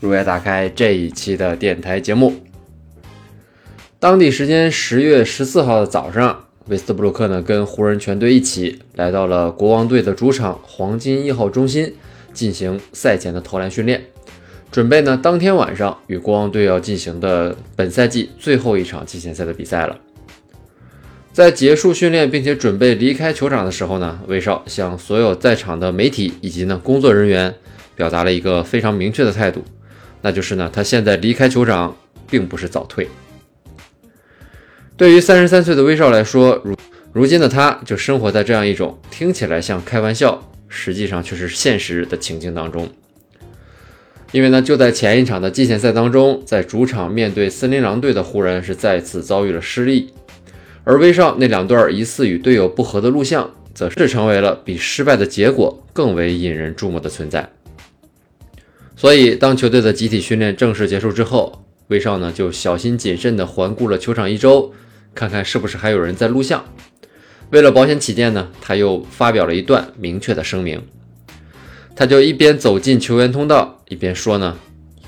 如约打开这一期的电台节目。当地时间十月十四号的早上，威斯布鲁克呢跟湖人全队一起来到了国王队的主场黄金一号中心进行赛前的投篮训练，准备呢当天晚上与国王队要进行的本赛季最后一场季前赛的比赛了。在结束训练并且准备离开球场的时候呢，威少向所有在场的媒体以及呢工作人员表达了一个非常明确的态度。那就是呢，他现在离开球场并不是早退。对于三十三岁的威少来说，如如今的他就生活在这样一种听起来像开玩笑，实际上却是现实的情境当中。因为呢，就在前一场的季前赛当中，在主场面对森林狼队的湖人是再次遭遇了失利，而威少那两段疑似与队友不和的录像，则是成为了比失败的结果更为引人注目的存在。所以，当球队的集体训练正式结束之后，威少呢就小心谨慎地环顾了球场一周，看看是不是还有人在录像。为了保险起见呢，他又发表了一段明确的声明。他就一边走进球员通道，一边说呢：“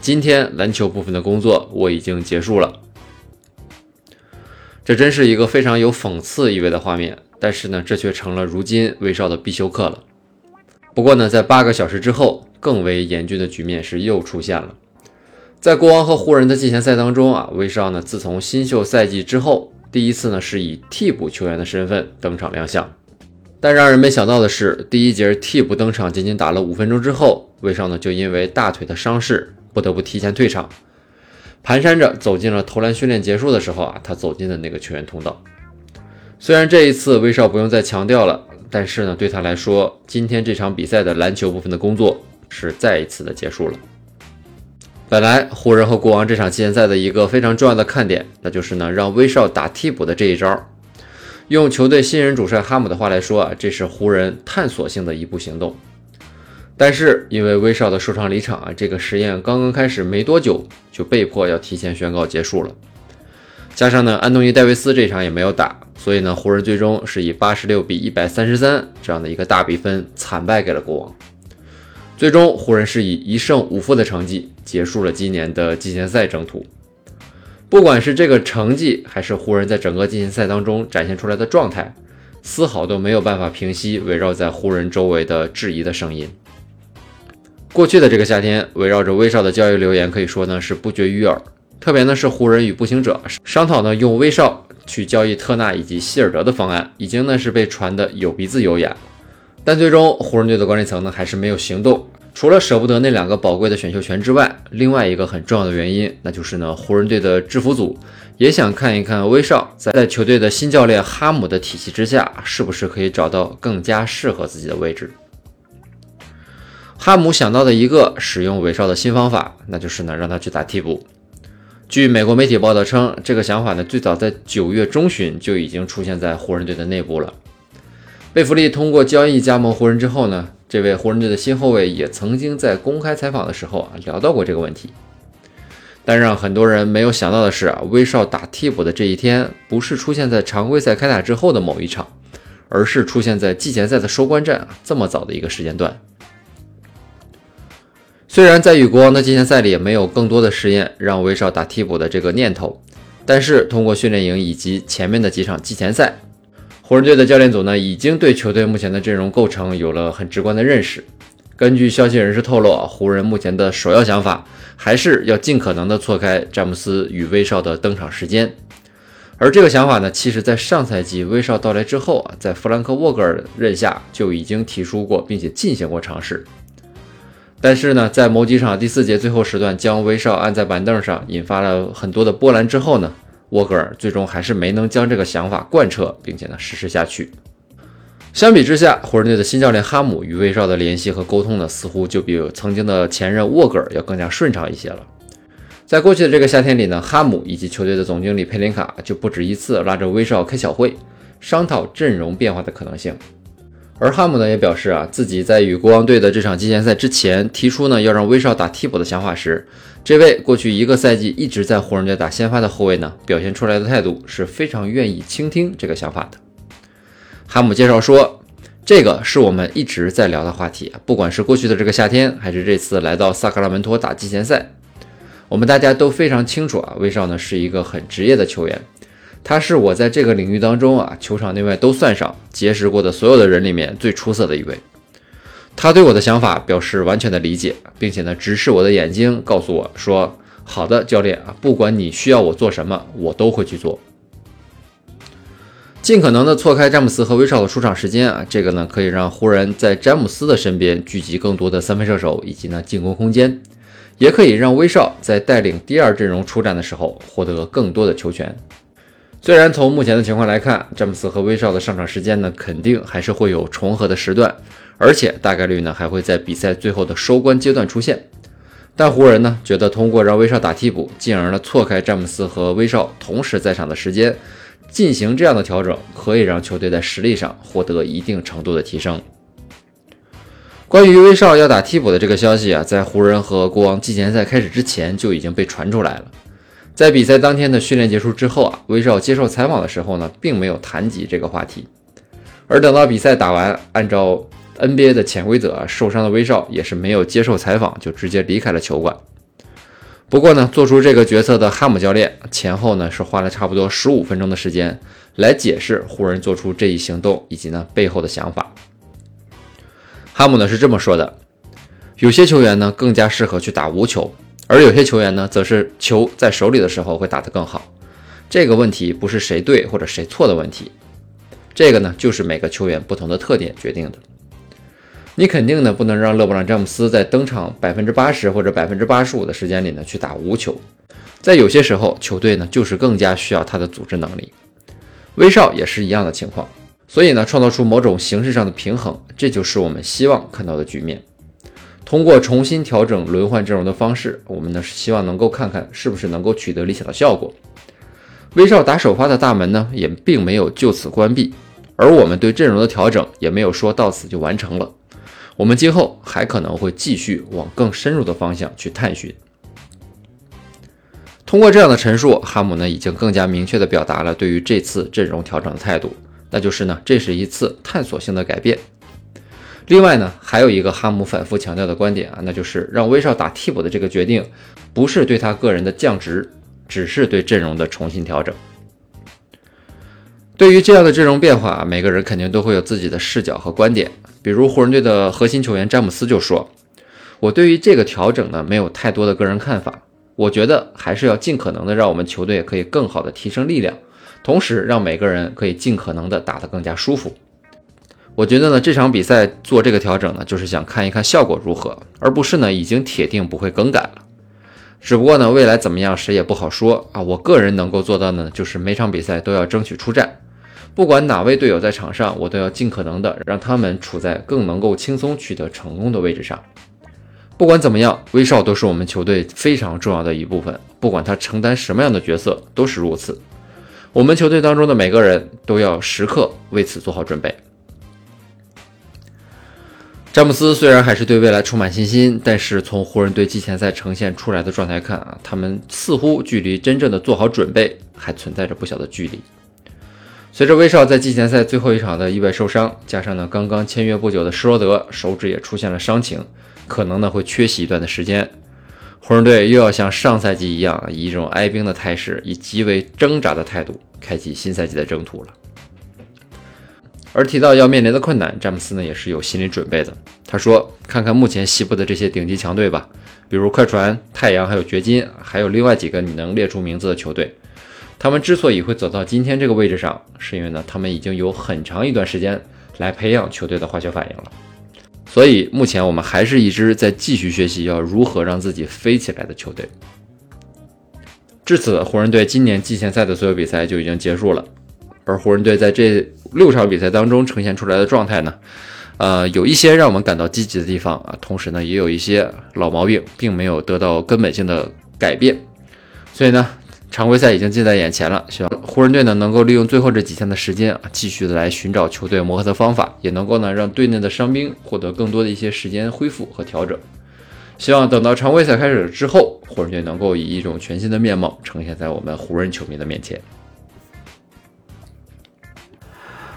今天篮球部分的工作我已经结束了。”这真是一个非常有讽刺意味的画面，但是呢，这却成了如今威少的必修课了。不过呢，在八个小时之后。更为严峻的局面是又出现了，在国王和湖人的季前赛当中啊，威少呢自从新秀赛季之后，第一次呢是以替补球员的身份登场亮相。但让人没想到的是，第一节替补登场仅仅打了五分钟之后，威少呢就因为大腿的伤势不得不提前退场，蹒跚着走进了投篮训练结束的时候啊，他走进的那个球员通道。虽然这一次威少不用再强调了，但是呢对他来说，今天这场比赛的篮球部分的工作。是再一次的结束了。本来湖人和国王这场季前赛的一个非常重要的看点，那就是呢让威少打替补的这一招。用球队新人主帅哈姆的话来说啊，这是湖人探索性的一步行动。但是因为威少的受伤离场啊，这个实验刚刚开始没多久，就被迫要提前宣告结束了。加上呢安东尼戴维斯这场也没有打，所以呢湖人最终是以八十六比一百三十三这样的一个大比分惨败给了国王。最终，湖人是以一胜五负的成绩结束了今年的季前赛征途。不管是这个成绩，还是湖人在整个季前赛当中展现出来的状态，丝毫都没有办法平息围绕在湖人周围的质疑的声音。过去的这个夏天，围绕着威少的交易流言可以说呢是不绝于耳。特别呢是湖人与步行者商讨呢用威少去交易特纳以及希尔德的方案，已经呢是被传的有鼻子有眼。但最终，湖人队的管理层呢还是没有行动。除了舍不得那两个宝贵的选秀权之外，另外一个很重要的原因，那就是呢，湖人队的制服组也想看一看威少在在球队的新教练哈姆的体系之下，是不是可以找到更加适合自己的位置。哈姆想到的一个使用威少的新方法，那就是呢，让他去打替补。据美国媒体报道称，这个想法呢，最早在九月中旬就已经出现在湖人队的内部了。贝弗利通过交易加盟湖人之后呢，这位湖人队的新后卫也曾经在公开采访的时候啊聊到过这个问题。但让很多人没有想到的是啊，威少打替补的这一天不是出现在常规赛开打之后的某一场，而是出现在季前赛的收官战啊这么早的一个时间段。虽然在与国王的季前赛里没有更多的试验让威少打替补的这个念头，但是通过训练营以及前面的几场季前赛。湖人队的教练组呢，已经对球队目前的阵容构成有了很直观的认识。根据消息人士透露，啊，湖人目前的首要想法还是要尽可能的错开詹姆斯与威少的登场时间。而这个想法呢，其实在上赛季威少到来之后啊，在弗兰克沃格尔任下就已经提出过，并且进行过尝试。但是呢，在某几场第四节最后时段将威少按在板凳上，引发了很多的波澜之后呢？沃格尔最终还是没能将这个想法贯彻，并且呢实施下去。相比之下，湖人队的新教练哈姆与威少的联系和沟通呢，似乎就比曾经的前任沃格尔要更加顺畅一些了。在过去的这个夏天里呢，哈姆以及球队的总经理佩林卡就不止一次拉着威少开小会，商讨阵容变化的可能性。而哈姆呢也表示啊，自己在与国王队的这场季前赛之前提出呢要让威少打替补的想法时，这位过去一个赛季一直在湖人队打先发的后卫呢，表现出来的态度是非常愿意倾听这个想法的。哈姆介绍说，这个是我们一直在聊的话题，不管是过去的这个夏天，还是这次来到萨克拉门托打季前赛，我们大家都非常清楚啊，威少呢是一个很职业的球员，他是我在这个领域当中啊，球场内外都算上结识过的所有的人里面最出色的一位。他对我的想法表示完全的理解，并且呢，直视我的眼睛，告诉我说：“好的，教练啊，不管你需要我做什么，我都会去做。”尽可能的错开詹姆斯和威少的出场时间啊，这个呢可以让湖人在詹姆斯的身边聚集更多的三分射手以及呢进攻空间，也可以让威少在带领第二阵容出战的时候获得更多的球权。虽然从目前的情况来看，詹姆斯和威少的上场时间呢肯定还是会有重合的时段，而且大概率呢还会在比赛最后的收官阶段出现，但湖人呢觉得通过让威少打替补，进而呢错开詹姆斯和威少同时在场的时间。进行这样的调整，可以让球队在实力上获得一定程度的提升。关于威少要打替补的这个消息啊，在湖人和国王季前赛开始之前就已经被传出来了。在比赛当天的训练结束之后啊，威少接受采访的时候呢，并没有谈及这个话题。而等到比赛打完，按照 NBA 的潜规则，受伤的威少也是没有接受采访，就直接离开了球馆。不过呢，做出这个决策的哈姆教练前后呢是花了差不多十五分钟的时间来解释湖人做出这一行动以及呢背后的想法。哈姆呢是这么说的：有些球员呢更加适合去打无球，而有些球员呢则是球在手里的时候会打得更好。这个问题不是谁对或者谁错的问题，这个呢就是每个球员不同的特点决定的。你肯定呢不能让勒布朗詹姆斯在登场百分之八十或者百分之八十五的时间里呢去打无球，在有些时候球队呢就是更加需要他的组织能力。威少也是一样的情况，所以呢创造出某种形式上的平衡，这就是我们希望看到的局面。通过重新调整轮换阵容的方式，我们呢是希望能够看看是不是能够取得理想的效果。威少打首发的大门呢也并没有就此关闭，而我们对阵容的调整也没有说到此就完成了。我们今后还可能会继续往更深入的方向去探寻。通过这样的陈述，哈姆呢已经更加明确地表达了对于这次阵容调整的态度，那就是呢这是一次探索性的改变。另外呢还有一个哈姆反复强调的观点啊，那就是让威少打替补的这个决定不是对他个人的降职，只是对阵容的重新调整。对于这样的阵容变化，每个人肯定都会有自己的视角和观点。比如湖人队的核心球员詹姆斯就说：“我对于这个调整呢，没有太多的个人看法。我觉得还是要尽可能的让我们球队可以更好的提升力量，同时让每个人可以尽可能的打得更加舒服。我觉得呢，这场比赛做这个调整呢，就是想看一看效果如何，而不是呢已经铁定不会更改了。只不过呢，未来怎么样谁也不好说啊。我个人能够做到呢，就是每场比赛都要争取出战。”不管哪位队友在场上，我都要尽可能的让他们处在更能够轻松取得成功的位置上。不管怎么样，威少都是我们球队非常重要的一部分，不管他承担什么样的角色都是如此。我们球队当中的每个人都要时刻为此做好准备。詹姆斯虽然还是对未来充满信心，但是从湖人队季前赛呈现出来的状态看啊，他们似乎距离真正的做好准备还存在着不小的距离。随着威少在季前赛最后一场的意外受伤，加上呢刚刚签约不久的施罗德手指也出现了伤情，可能呢会缺席一段的时间。湖人队又要像上赛季一样，以一种哀兵的态势，以极为挣扎的态度，开启新赛季的征途了。而提到要面临的困难，詹姆斯呢也是有心理准备的。他说：“看看目前西部的这些顶级强队吧，比如快船、太阳，还有掘金，还有另外几个你能列出名字的球队。”他们之所以会走到今天这个位置上，是因为呢，他们已经有很长一段时间来培养球队的化学反应了。所以目前我们还是一支在继续学习要如何让自己飞起来的球队。至此，湖人队今年季前赛的所有比赛就已经结束了。而湖人队在这六场比赛当中呈现出来的状态呢，呃，有一些让我们感到积极的地方啊，同时呢，也有一些老毛病，并没有得到根本性的改变。所以呢，常规赛已经近在眼前了，希望湖人队呢能够利用最后这几天的时间啊，继续的来寻找球队磨合的方法，也能够呢让队内的伤兵获得更多的一些时间恢复和调整。希望等到常规赛开始之后，湖人队能够以一种全新的面貌呈现在我们湖人球迷的面前。